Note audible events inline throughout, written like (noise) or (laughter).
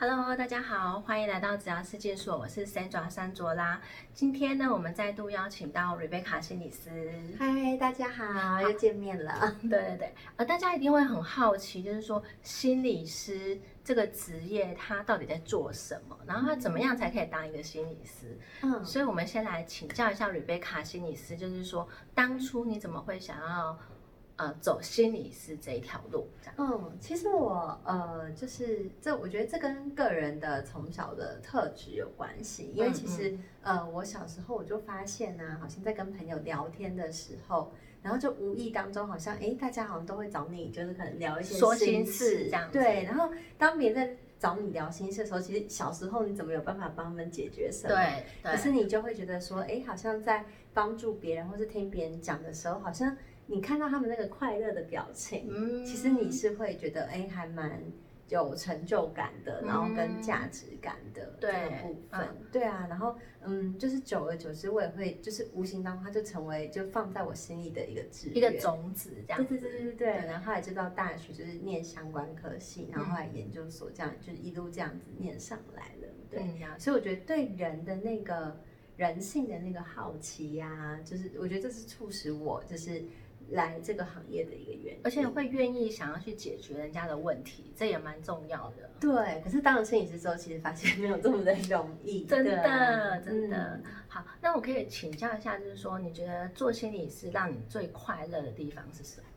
Hello，大家好，欢迎来到只要世界所，我是 Sandra 山卓拉。今天呢，我们再度邀请到 Rebecca 心理师。嗨，大家好，又见面了。(laughs) 对对对，呃，大家一定会很好奇，就是说心理师这个职业他到底在做什么，然后他怎么样才可以当一个心理师？嗯，所以我们先来请教一下 Rebecca 心理师，就是说当初你怎么会想要？呃，走心理师这一条路，这样。嗯，其实我呃，就是这，我觉得这跟个人的从小的特质有关系。因为其实呃，我小时候我就发现呢，好像在跟朋友聊天的时候，然后就无意当中好像，哎，大家好像都会找你，就是可能聊一些说心事这样。对，然后当别人在找你聊心事的时候，其实小时候你怎么有办法帮他们解决什么？对，可是你就会觉得说，哎，好像在帮助别人或是听别人讲的时候，好像。你看到他们那个快乐的表情，嗯，其实你是会觉得，哎，还蛮有成就感的，然后跟价值感的这个部分，对啊，然后，嗯，就是久而久之，我也会，就是无形当中，它就成为就放在我心里的一个志一个种子，这样子，对对对对对，然后后来就到大学，就是念相关科系，然后后来研究所，这样就是一路这样子念上来了，对，所以我觉得对人的那个人性的那个好奇呀，就是我觉得这是促使我就是。来这个行业的一个原因，而且会愿意想要去解决人家的问题，这也蛮重要的。对，可是当了心理师之后，其实发现没有这么的容易。(laughs) 真的，真的。好，那我可以请教一下，就是说，你觉得做心理师让你最快乐的地方是什么？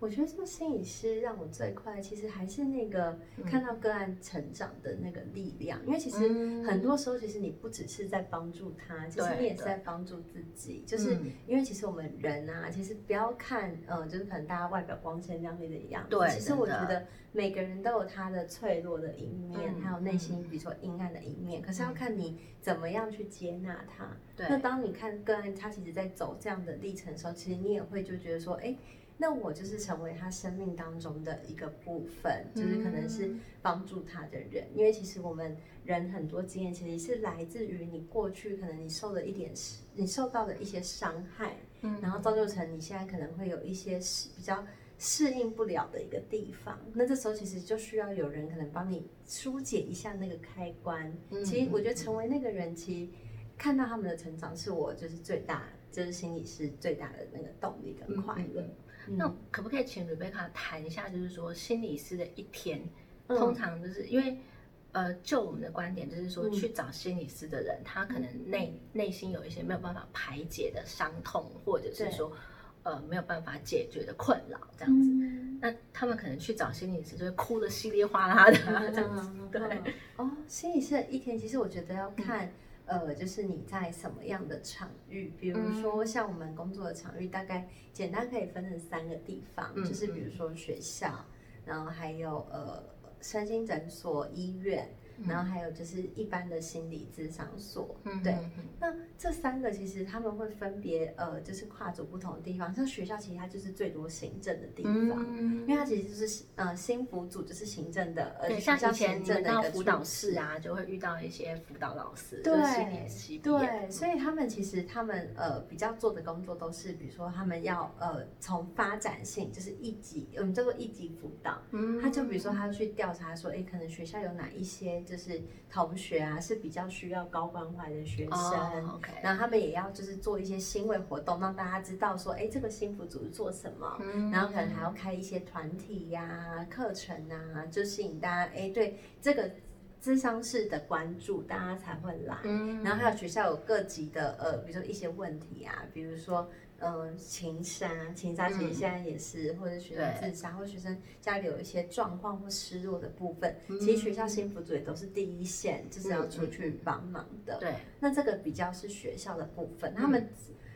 我觉得做心理师让我最快，其实还是那个看到个案成长的那个力量。因为其实很多时候，其实你不只是在帮助他，其实你也是在帮助自己。就是因为其实我们人啊，其实不要看，呃，就是可能大家外表光鲜亮丽的样子。对，其实我觉得每个人都有他的脆弱的一面，还有内心比如说阴暗的一面。可是要看你怎么样去接纳他。对。那当你看个案他其实在走这样的历程的时候，其实你也会就觉得说，哎。那我就是成为他生命当中的一个部分，就是可能是帮助他的人。因为其实我们人很多经验，其实是来自于你过去可能你受的一点，你受到的一些伤害，嗯，然后造就成你现在可能会有一些适比较适应不了的一个地方。那这时候其实就需要有人可能帮你疏解一下那个开关。其实我觉得成为那个人，其实看到他们的成长，是我就是最大，就是心里是最大的那个动力跟快乐。那可不可以请 Rebecca 谈一下，就是说心理师的一天，通常就是因为，呃，就我们的观点，就是说去找心理师的人，他可能内内心有一些没有办法排解的伤痛，或者是说，呃，没有办法解决的困扰，这样子。那他们可能去找心理师，就会哭的稀里哗啦的这样子。对，哦，心理师的一天，其实我觉得要看。呃，就是你在什么样的场域，比如说像我们工作的场域，大概简单可以分成三个地方，就是比如说学校，然后还有呃，身心诊所、医院。然后还有就是一般的心理咨商所，对。那这三个其实他们会分别呃，就是跨足不同的地方。像学校其实它就是最多行政的地方，因为它其实就是呃新辅组就是行政的，呃，像以前你们到辅导室啊，就会遇到一些辅导老师，对，心理系对，所以他们其实他们呃比较做的工作都是，比如说他们要呃从发展性就是一级，我们叫做一级辅导，嗯，他就比如说他去调查说，哎，可能学校有哪一些。就是同学啊，是比较需要高关怀的学生，然后他们也要就是做一些新位活动，让大家知道说，哎，这个幸福组是做什么，然后可能还要开一些团体呀、课程啊，就吸引大家，哎，对这个智商式的关注，大家才会来。然后还有学校有各级的，呃，比如说一些问题啊，比如说。嗯，情杀，情杀其实现在也是，或者学生自杀，或学生家里有一些状况或失落的部分，其实学校幸福组也都是第一线，就是要出去帮忙的。对，那这个比较是学校的部分，他们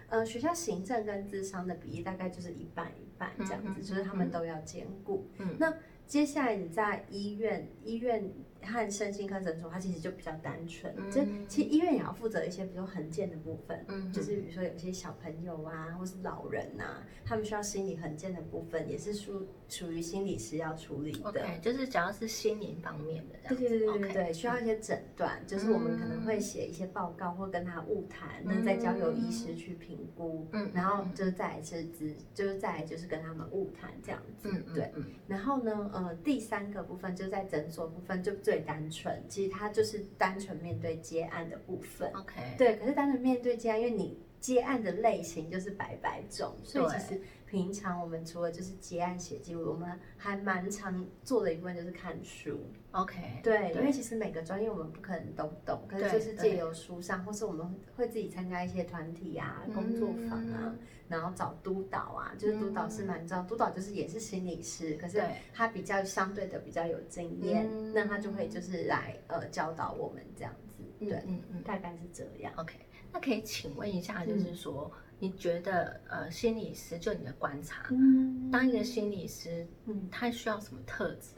呃学校行政跟智商的比例大概就是一半一半这样子，就是他们都要兼顾。嗯，那接下来你在医院，医院。和身心科诊所，它其实就比较单纯。就其实医院也要负责一些，比如说横件的部分，就是比如说有些小朋友啊，或是老人呐，他们需要心理横件的部分，也是属属于心理师要处理的。OK，就是只要是心灵方面的，对对对对对，需要一些诊断，就是我们可能会写一些报告，或跟他晤谈，那再交由医师去评估，嗯，然后就是再一次只就是再就是跟他们晤谈这样子，对。然后呢，呃，第三个部分就在诊所部分就最。最单纯，其实它就是单纯面对接案的部分。OK，对，可是单纯面对接案，因为你接案的类型就是百百种，所以其实平常我们除了就是接案写记录，我们还蛮常做的一部分就是看书。OK，对，因为其实每个专业我们不可能都懂，可是就是借由书上，或是我们会自己参加一些团体啊、工作坊啊，嗯然后找督导啊，就是督导是蛮知道，督导就是也是心理师，可是他比较相对的比较有经验，嗯那他就会就是来呃教导我们这样子，对，嗯嗯大概是这样。，OK，那可以请问一下，就是说，你觉得呃，心理师就你的观察，嗯当一个心理师，嗯他需要什么特质？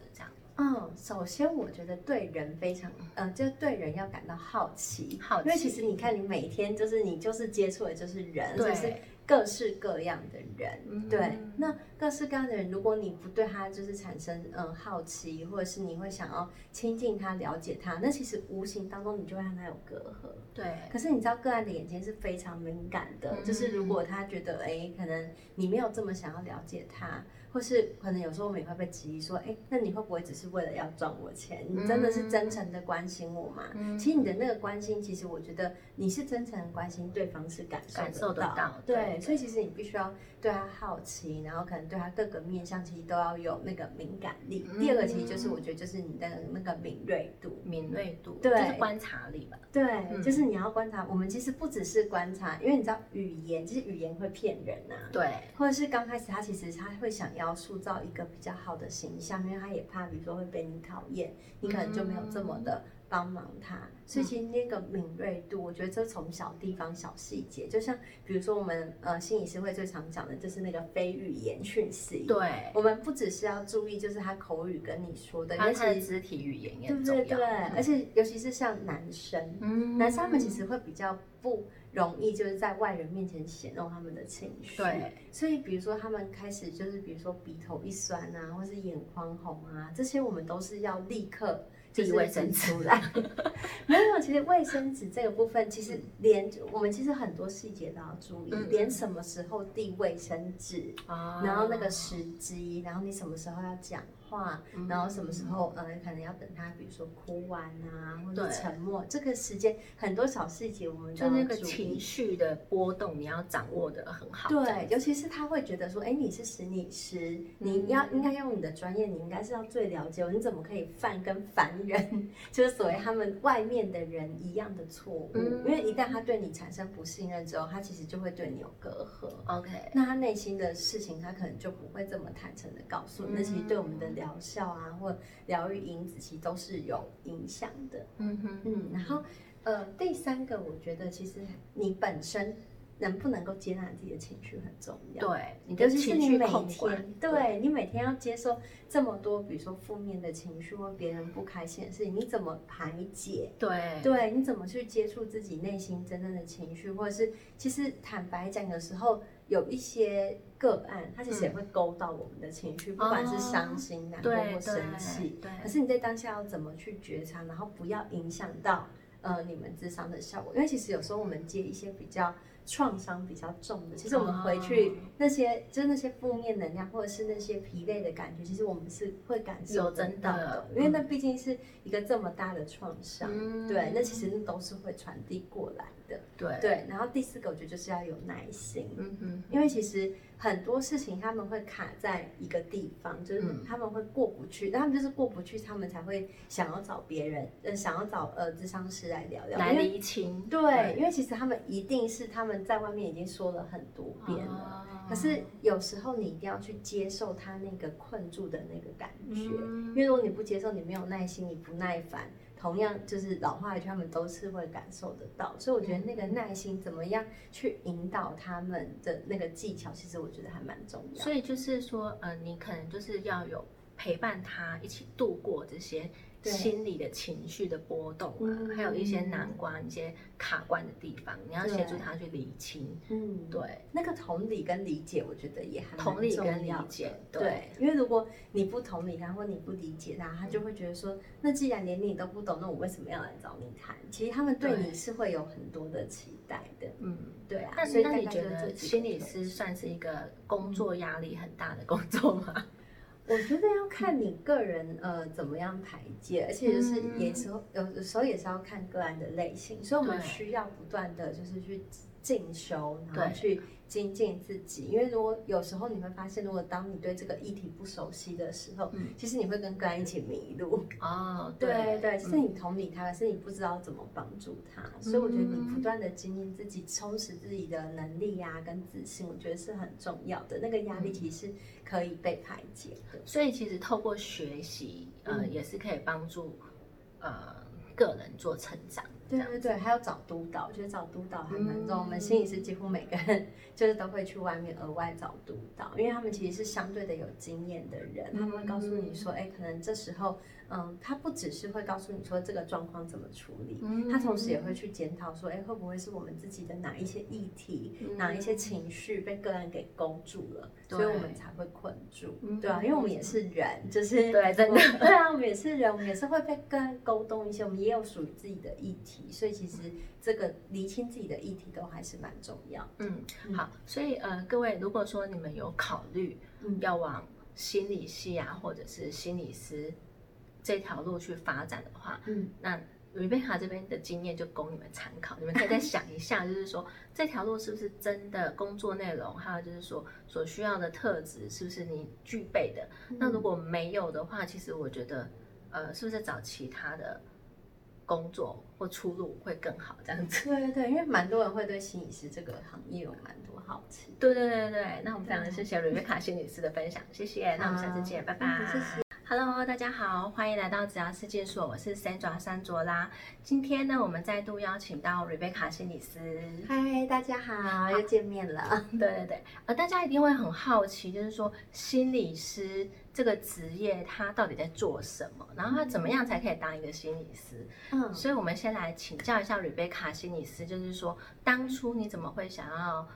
嗯，首先我觉得对人非常，呃，就对人要感到好奇，好奇。因为其实你看，你每天就是你就是接触的就是人，就是，各式各样的人，嗯。对，那各式各样的人，如果你不对他就是产生嗯好奇，或者是你会想要亲近他、了解他，那其实无形当中你就会让他有隔阂。对，可是你知道个案的眼睛是非常敏感的，嗯。就是如果他觉得哎，可能你没有这么想要了解他，或是可能有时候我们也会被质疑说，哎，那你会不会只是为了要赚我钱？你真的是真诚的关心我吗？嗯其实你的那个关心，其实我觉得你是真诚的关心，对方是感受感受得到到对，对所以其实你必须要对他好奇，然后可能对他各个面向其实都要有那个敏感力。嗯第二个其实就是我觉得就是你的那个敏锐度。敏锐度，对就是观察力吧。对，嗯就是你要观察。我们其实不只是观察，因为你知道语言，其实语言会骗人呐、对，或者是刚开始他其实他会想要塑造一个比较好的形象，因为他也怕，比如说会被你讨厌，你可能就没有这么的帮忙他。所以其实那个敏锐度，我觉得这从小地方、小细节，就像比如说我们呃心理师会最常讲的就是那个非语言讯息。对，我们不只是要注意，就是他口语跟你说的，因其实肢体语言也对很重要。对对，而且尤其是像男生，嗯男生他们其实会比较不容易，就是在外人面前显露他们的情绪。对，所以比如说他们开始就是，比如说鼻头一酸啊，或是眼眶红啊，这些我们都是要立刻就卫生纸出来。(laughs) 没有，其实卫生纸这个部分，其实连我们其实很多细节都要注意，嗯连什么时候递卫生纸，啊然后那个时机，然后你什么时候要讲话，嗯然后什么时候呃可能要等他，比如说哭完啊，或者沉默，这个时间很多小细节我们都就那个情绪的波动，你要掌握的很好。对，尤其是他会觉得说，哎，你是心理师，你嗯要应该用你的专业，你应该是要最了解我，你怎么可以犯跟凡人，就是所谓他们外面的人一样的错误？嗯因为一旦他对你产生不信任之后，他其实就会对你有隔阂。OK，那他内心的事情，他可能就不会这么坦诚的告诉你。那其实对我们的疗效啊，或疗愈因子，其实都是有影响的。嗯哼，嗯，然后呃，第三个，我觉得其实你本身能不能够接纳自己的情绪很重要。对，你的尤其是情绪你每控管天，，对你每天要接受这么多，比如说负面的情绪或别人不开心的事情，你怎么排解？对对，你怎么去接触自己内心真正的情绪，或者是其实坦白讲，有时候有一些个案，它其实也会勾到我们的情绪，不管是伤心、难过或生气。对可是你在当下要怎么去觉察，然后不要影响到呃你们智商的效果？因为其实有时候我们接一些比较创伤比较重的，其实我们回去、哦。那些就是那些负面能量，或者是那些疲累的感觉，其实我们是会感受得有真到的因为那毕竟是一个这么大的创伤。嗯。对，那其实那都是会传递过来的。对，对，然后第四个我觉得就是要有耐心，嗯哼，因为其实很多事情他们会卡在一个地方，就是嗯。他们会过不去，他们就是过不去，他们才会想要找别人，呃，想要找呃智商师来聊聊，来厘清，对，因为其实他们一定是他们在外面已经说了很多遍了。哦可是有时候你一定要去接受他那个困住的那个感觉，嗯因为如果你不接受，你没有耐心，你不耐烦，同样就是老话一句，他们都是会感受得到。所以我觉得那个耐心怎么样去引导他们的那个技巧，其实我觉得还蛮重要。所以就是说，呃，你可能就是要有陪伴他一起度过这些对心理的情绪的波动啊，嗯。还有一些难关、一些卡关的地方，你要协助他去理清。嗯，对，那个同理跟理解，我觉得也还蛮同理跟理解的对。对，因为如果你不同理他，或你不理解他，他就会觉得说，那既然连你都不懂，那我为什么要来找你谈？其实他们对对你是会有很多的期待的，嗯，对啊。那那你觉得心理特师算是一个工作压力很大的工作吗？我觉得要看你个人呃怎么样排解，而且就是也时候有的时候也是要看个案的类型，所以我们需要不断的就是去进修，然后去。精进自己，因为如果有时候你会发现，如果当你对这个议题不熟悉的时候，嗯，其实你会跟个人一起迷路。哦，对对，是你同理他，可是你不知道怎么帮助他，所以我觉得你不断的精进自己，充实自己的能力呀，跟自信，我觉得是很重要的。那个压力其实可以被排解的。所以其实透过学习，呃，也是可以帮助呃个人做成长。对对对，还要找督导，我觉得找督导还蛮重要。我们心理师几乎每个人就是都会去外面额外找督导，因为他们其实是相对的有经验的人，他们会告诉你说，哎，可能这时候。嗯，他不只是会告诉你说这个状况怎么处理，他同时也会去检讨说，哎，会不会是我们自己的哪一些议题、哪一些情绪被个案给勾住了，所以我们才会困住，对啊，因为我们也是人，就是对，真的，对啊，我们也是人，我们也是会被个案勾动一些，我们也有属于自己的议题，所以其实这个厘清自己的议题都还是蛮重要。嗯，好，所以呃，各位如果说你们有考虑要往心理系啊，或者是心理师。这条路去发展的话，嗯，那 Rebecca 这边的经验就供你们参考，你们可以再想一下，(laughs) 就是说这条路是不是真的工作内容，还有就是说所需要的特质是不是你具备的？那如果没有的话，其实我觉得，呃，是不是找其他的工作或出路会更好？这样子。对对对，因为蛮多人会对心理师这个行业有蛮多好奇。对对对对，那我们非常谢谢 Rebecca 心理师的分享，谢谢，那我们下次见，拜拜。谢谢。Hello，大家好，欢迎来到只要世界所，我是 Sandra 山卓拉。今天呢，我们再度邀请到 Rebecca 心理师。嗨，大家好，又见面了。(laughs) 对对对，呃，大家一定会很好奇，就是说心理师这个职业，他到底在做什么？然后他怎么样才可以当一个心理师？嗯，所以我们先来请教一下 Rebecca 心理师，就是说当初你怎么会想要？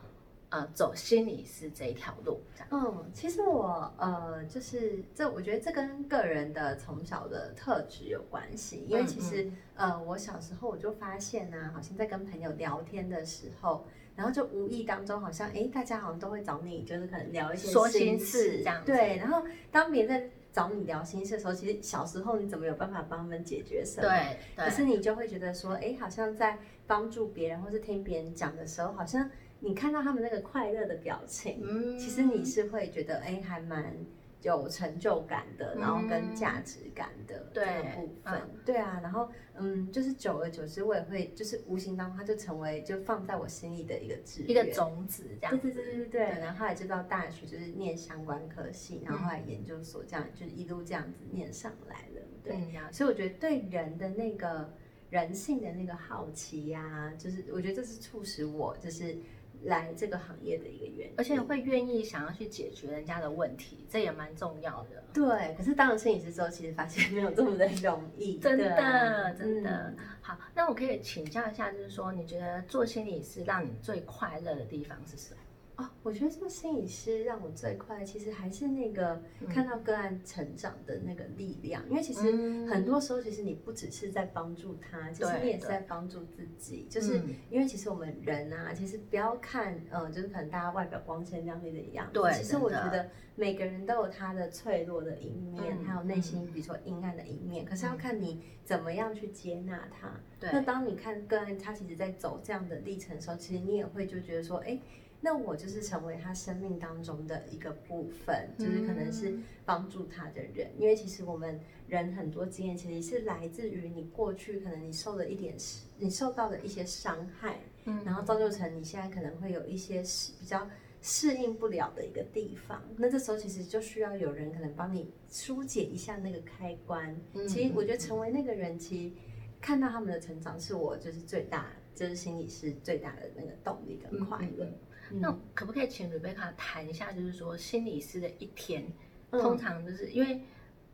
呃，走心理师这一条路。嗯，其实我呃，就是这，我觉得这跟个人的从小的特质有关系。因为其实呃，我小时候我就发现呢，好像在跟朋友聊天的时候，然后就无意当中好像，哎，大家好像都会找你，就是可能聊一些说心事这样。对，然后当别人在找你聊心事的时候，其实小时候你怎么有办法帮他们解决什么？对。可是你就会觉得说，哎，好像在帮助别人或是听别人讲的时候，好像。你看到他们那个快乐的表情，嗯，其实你是会觉得哎，还蛮有成就感的，然后跟价值感的这个部分，对啊，然后嗯，就是久而久之，我也会就是无形当中，它就成为就放在我心里的一个志一个种子这样。子，对对对对对，然后后来就到大学就是念相关科系，然后后来研究所这样，就是一路这样子念上来了，对，所以我觉得对人的那个人性的那个好奇呀，就是我觉得这是促使我就是。来这个行业的一个原因，而且会愿意想要去解决人家的问题，这也蛮重要的。对，可是当了摄影师之后，其实发现没有这么的容易。(laughs) 真的，真的。好，那我可以请教一下，就是说，你觉得做心理师让你最快乐的地方是什么？哦，我觉得做心理师让我最快，其实还是那个看到个案成长的那个力量。因为其实很多时候，其实你不只是在帮助他，其实你也是在帮助自己。就是因为其实我们人啊，其实不要看，呃，就是可能大家外表光鲜亮丽的样子。对，其实我觉得每个人都有他的脆弱的一面，还有内心比如说阴暗的一面。可是要看你怎么样去接纳他。对。那当你看个案他其实在走这样的历程的时候，其实你也会就觉得说，哎。那我就是成为他生命当中的一个部分，就是可能是帮助他的人。因为其实我们人很多经验，其实是来自于你过去可能你受了一点你受到的一些伤害，嗯，然后造就成你现在可能会有一些适比较适应不了的一个地方。那这时候其实就需要有人可能帮你疏解一下那个开关。其实我觉得成为那个人，其实看到他们的成长，是我就是最大，就是心里是最大的那个动力跟快乐。那可不可以请 Rebecca 谈一下，就是说心理师的一天，通常就是因为，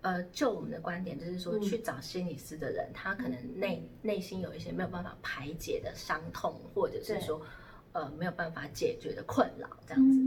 呃，就我们的观点，就是说去找心理师的人，他可能内内心有一些没有办法排解的伤痛，或者是说，呃，没有办法解决的困扰，这样子。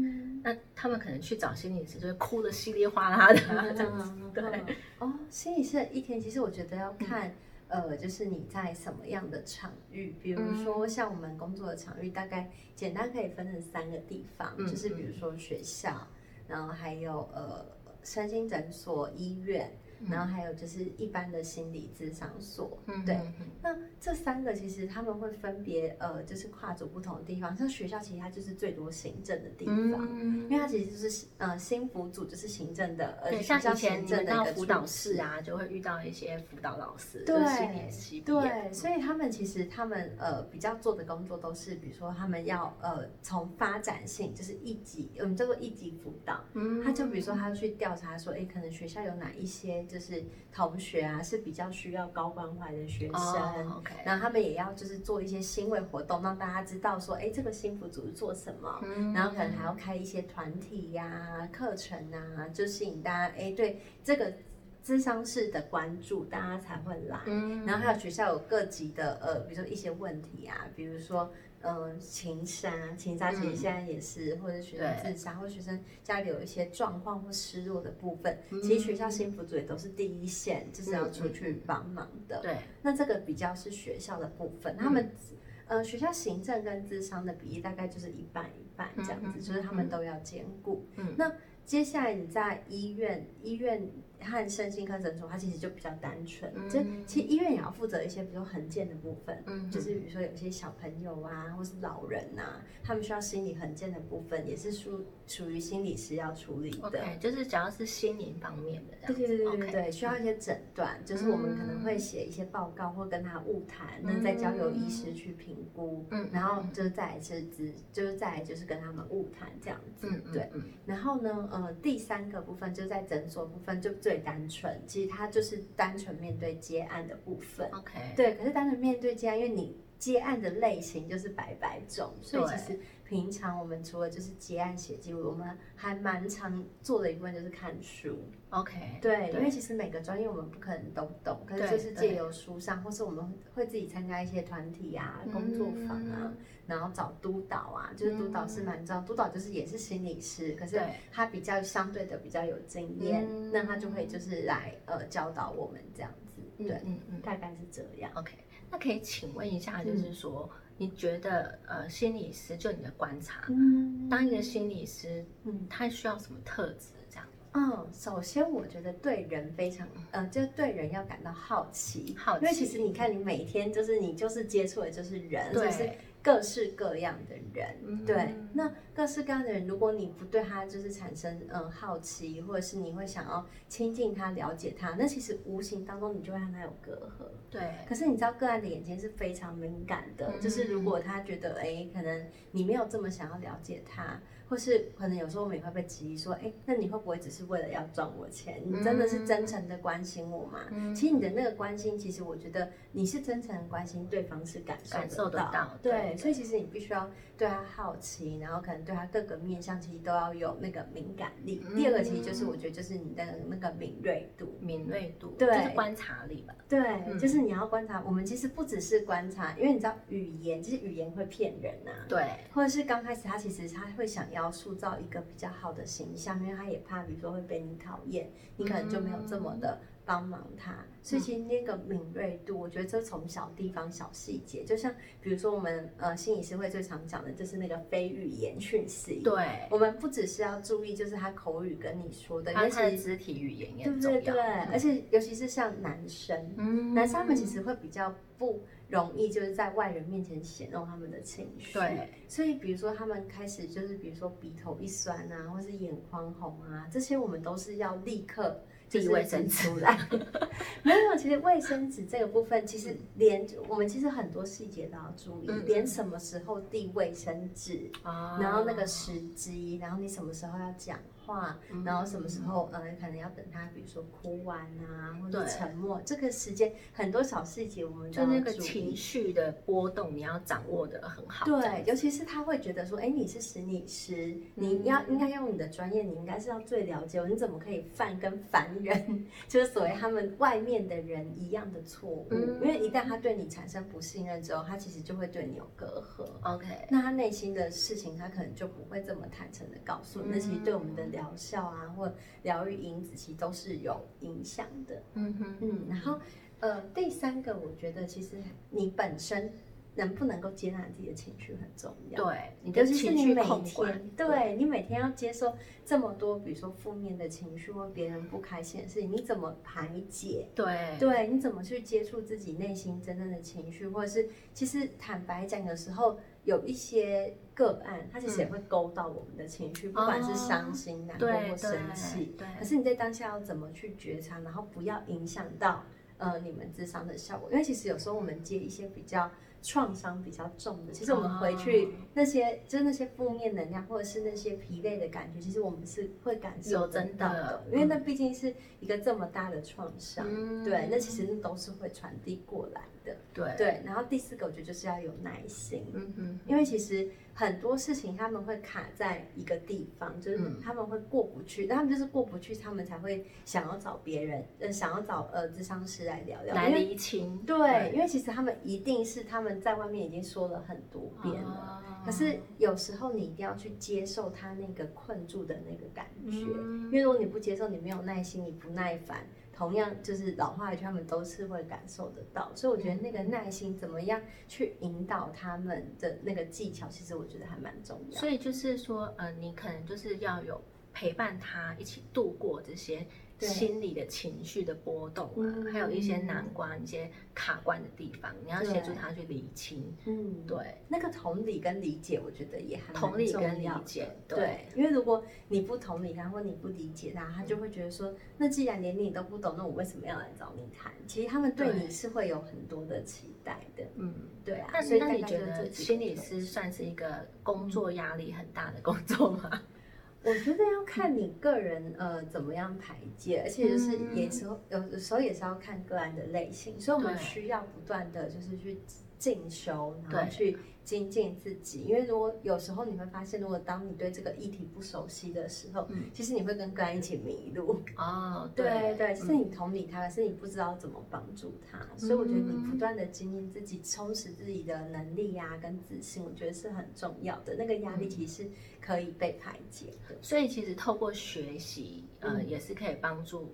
那他们可能去找心理师，就会哭的稀里哗啦的这样子。对。哦，心理师的一天，其实我觉得要看。呃，就是你在什么样的场域，比如说像我们工作的场域，大概简单可以分成三个地方，就是比如说学校，然后还有呃身心诊所、医院。然后还有就是一般的心理咨商所，嗯对那这三个其实他们会分别呃，就是跨足不同的地方。像学校其实它就是最多行政的地方，因嗯为它其实就是呃新辅组就是行政的，呃对，像以前你们到辅导室啊，就会遇到一些辅导老师，对就是心理系毕业对，所以他们其实他们呃比较做的工作都是，比如说他们要呃从发展性就是一级，我们叫做一级辅导，嗯他就比如说他要去调查说，哎，可能学校有哪一些就是同学啊是比较需要高关怀的学生。然后他们也要就是做一些欣慰活动，让大家知道说，哎，这个幸福组是做什么，嗯然后可能还要开一些团体呀、课程啊，就吸引大家，哎，对这个智商式的关注，大家才会来。嗯然后还有学校有各级的呃，比如说一些问题啊，比如说呃情杀，情杀其实现在也是，或者学生对。自杀，或者学生家里有一些状况或失落的部分，嗯。其实学校幸福组也都是第一线，就是要出去帮忙的。对，那这个比较是学校的部分，他们。呃，学校行政跟智商的比例大概就是一半一半这样子，嗯嗯就是他们都要兼顾。嗯。那接下来你在医院，医院和身心科诊所，它其实就比较单纯。嗯就其实医院也要负责一些，比如说横件的部分，嗯就是比如说有些小朋友啊，或是老人啊，他们需要心理横件的部分，也是属属于心理师要处理的。OK，就是只要是心灵方面的对对对对需要一些诊断，就是我们可能会写一些报告或跟他晤谈，那再交由医师去评估，嗯然后就是再来是咨，就是再来就是跟他们晤谈这样子，嗯嗯对。嗯然后呢，呃，第三个部分就在诊所部分就最单纯，其实它就是单纯面对接案的部分，，OK，对。可是单纯面对接案，因为你接案的类型就是百百种，所以其实平常我们除了就是接案写记录，我们还蛮常做的一部分就是看书。OK，对，因为其实每个专业我们不可能都懂，可是就是借由书上，或是我们会自己参加一些团体啊、工作坊啊，然后找督导啊，就是督导是蛮重要，督导就是也是心理师，可是他比较相对的比较有经验，嗯。那他就会就是来呃教导我们这样子，嗯对，嗯嗯。大概是这样。，OK，那可以请问一下，就是说，你觉得呃，心理师就你的观察，嗯当一个心理师，嗯他需要什么特质？嗯，首先我觉得对人非常，呃，就对人要感到好奇，好奇。因为其实你看，你每天就是你就是接触的就是人，就是各式各样的人，嗯。对。那各式各样的人，如果你不对他就是产生嗯好奇，或者是你会想要亲近他、了解他，那其实无形当中你就会让他有隔阂。对，可是你知道个案的眼睛是非常敏感的，嗯。就是如果他觉得哎，可能你没有这么想要了解他，或是可能有时候我们也会被质疑说，哎，那你会不会只是为了要赚我钱？你真的是真诚的关心我吗？嗯其实你的那个关心，其实我觉得你是真诚的关心，对方是感受感受得到。到对，对所以其实你必须要对他好奇，然后可能对他各个面向其实都要有那个敏感力。嗯第二个其实就是我觉得就是你的那个敏锐度。敏锐度，对就是观察力吧。对，嗯就是你要观察。我们其实不只是观察，因为你知道语言，其实语言会骗人呐、对，或者是刚开始他其实他会想要要塑造一个比较好的形象，因为他也怕，比如说会被你讨厌，你可能就没有这么的帮忙他。所以其实那个敏锐度，我觉得这从小地方、小细节，就像比如说我们呃心理师会最常讲的就是那个非语言讯息。对，我们不只是要注意，就是他口语跟你说的，因还有为其实他的肢体语言也重要。对对，而且尤其是像男生，嗯男生他们其实会比较不容易，就是在外人面前显露他们的情绪。对，所以比如说他们开始就是，比如说鼻头一酸啊，或是眼眶红啊，这些我们都是要立刻就是递卫生纸。出来。(laughs) 没有，其实卫生纸这个部分，其实连我们其实很多细节都要注意，嗯。连什么时候递卫生纸，啊。然后那个时机，然后你什么时候要讲话，嗯然后什么时候呃可能要等他，比如说哭完啊，或者沉默，这个时间很多小细节我们就那个情绪的波动，你要掌握的很好。对，尤其是他会觉得说，哎，你是心理师，你要应该用你的专业，你应该是要最了解我，你怎么可以犯跟凡人，就是所谓他们外面的人一样的错误？嗯因为一旦他对你产生不信任之后，他其实就会对你有隔阂。OK，那他内心的事情，他可能就不会这么坦诚的告诉你。那其实对我们的疗效啊，或疗愈因子，其实都是有影响的。嗯哼，嗯，然后呃，第三个，我觉得其实你本身能不能够接纳自己的情绪很重要。对，你的尤其是情绪你每控管天，，对你每天要接受这么多，比如说负面的情绪或别人不开心的事情，你怎么排解？对对，你怎么去接触自己内心真正的情绪，或者是其实坦白讲，有时候有一些个案，它其实也会勾到我们的情绪，不管是伤心、难过或生气。对可是你在当下要怎么去觉察，然后不要影响到呃你们智商的效果？因为其实有时候我们接一些比较创伤比较重的，其实我们回去哦。那些、就是那些负面能量或者是那些疲累的感觉，其实我们是会感受真到的因为那毕竟是一个这么大的创伤，嗯。对，那其实那都是会传递过来的。对。对，然后第四个我觉得就是要有耐心，嗯哼，因为其实很多事情他们会卡在一个地方，就是嗯。他们会过不去，他们就是过不去，他们才会想要找别人，呃，想要找呃智商师来聊聊，来厘清，对，因为其实他们一定是他们在外面已经说了很多遍了。哦可是有时候你一定要去接受他那个困住的那个感觉，嗯。因为如果你不接受，你没有耐心，你不耐烦，同样就是老话一句，他们都是会感受得到。所以我觉得那个耐心怎么样去引导他们的那个技巧，其实我觉得还蛮重要。所以就是说，嗯，你可能就是要有陪伴他一起度过这些心理的情绪的波动啊，嗯。还有一些难关、一些卡关的地方，你要协助他去理清。嗯，对，那个同理跟理解，我觉得也还蛮同理跟理解对。对，因为如果你不同理他，或你不理解他，他就会觉得说，那既然连你都不懂，那我为什么要来找你谈？其实他们对对你是会有很多的期待的，嗯，对啊。那所以大概那你觉得心理特师算是一个工作压力很大的工作吗？我觉得要看你个人呃怎么样排解，而且就是嗯。也时候有的时候也是要看个案的类型，所以我们需要不断的就是去进修，然对。后去精进自己。因为如果有时候你会发现，如果当你对这个议题不熟悉的时候，嗯其实你会跟个案一起迷路。哦，对对，嗯是你同理他，可是你不知道怎么帮助他，所以我觉得你不断的精进自己，充实自己的能力呀、跟自信，我觉得是很重要的。那个压嗯力其实是可以被排解的。所以其实透过学习，呃，嗯也是可以帮助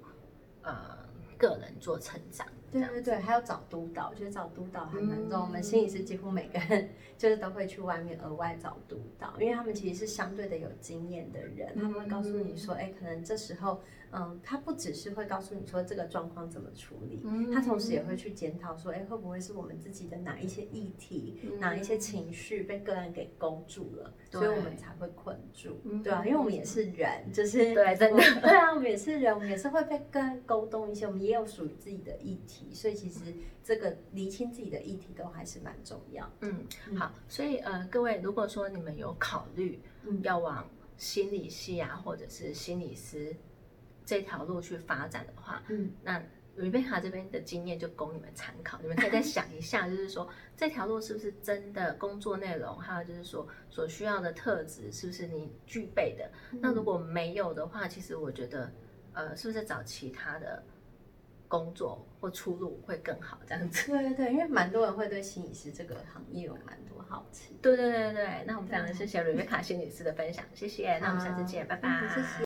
呃个人做成长。对对对，还要找督导，我觉得找督导还蛮重我们心理师几乎每个人 (laughs) 就是都会去外面额外找督导，因为他们其实是相对的有经验的人，他们会告诉你说，哎，可能这时候，嗯，他不只是会告诉你说这个状况怎么处理，嗯他同时也会去检讨说，哎，会不会是我们自己的哪一些议题、嗯哪一些情绪被个案给勾住了，所以我们才会困住，嗯对啊，因为我们也是人，就是 (laughs) 对真的我对啊，我们也是人，我们也是会被个人勾动一些，我们也有属于自己的议题，所以其实这个厘清自己的议题都还是蛮重要。嗯，好，所以呃，各位，如果说你们有考虑嗯要往心理系啊，或者是心理师这条路去发展的话，嗯，那瑞贝卡这边的经验就供你们参考，你们可以再想一下，就是说这条路是不是真的工作内容，还有就是说所需要的特质是不是你具备的？那如果没有的话，其实我觉得，呃，是不是找其他的工作或出路会更好？这样子。对对对，因为蛮多人会对心理师这个行业有蛮多好奇。对对对对，那我们非常谢谢瑞贝卡心理师的分享，谢谢，那我们下次见，拜拜。嗯谢谢。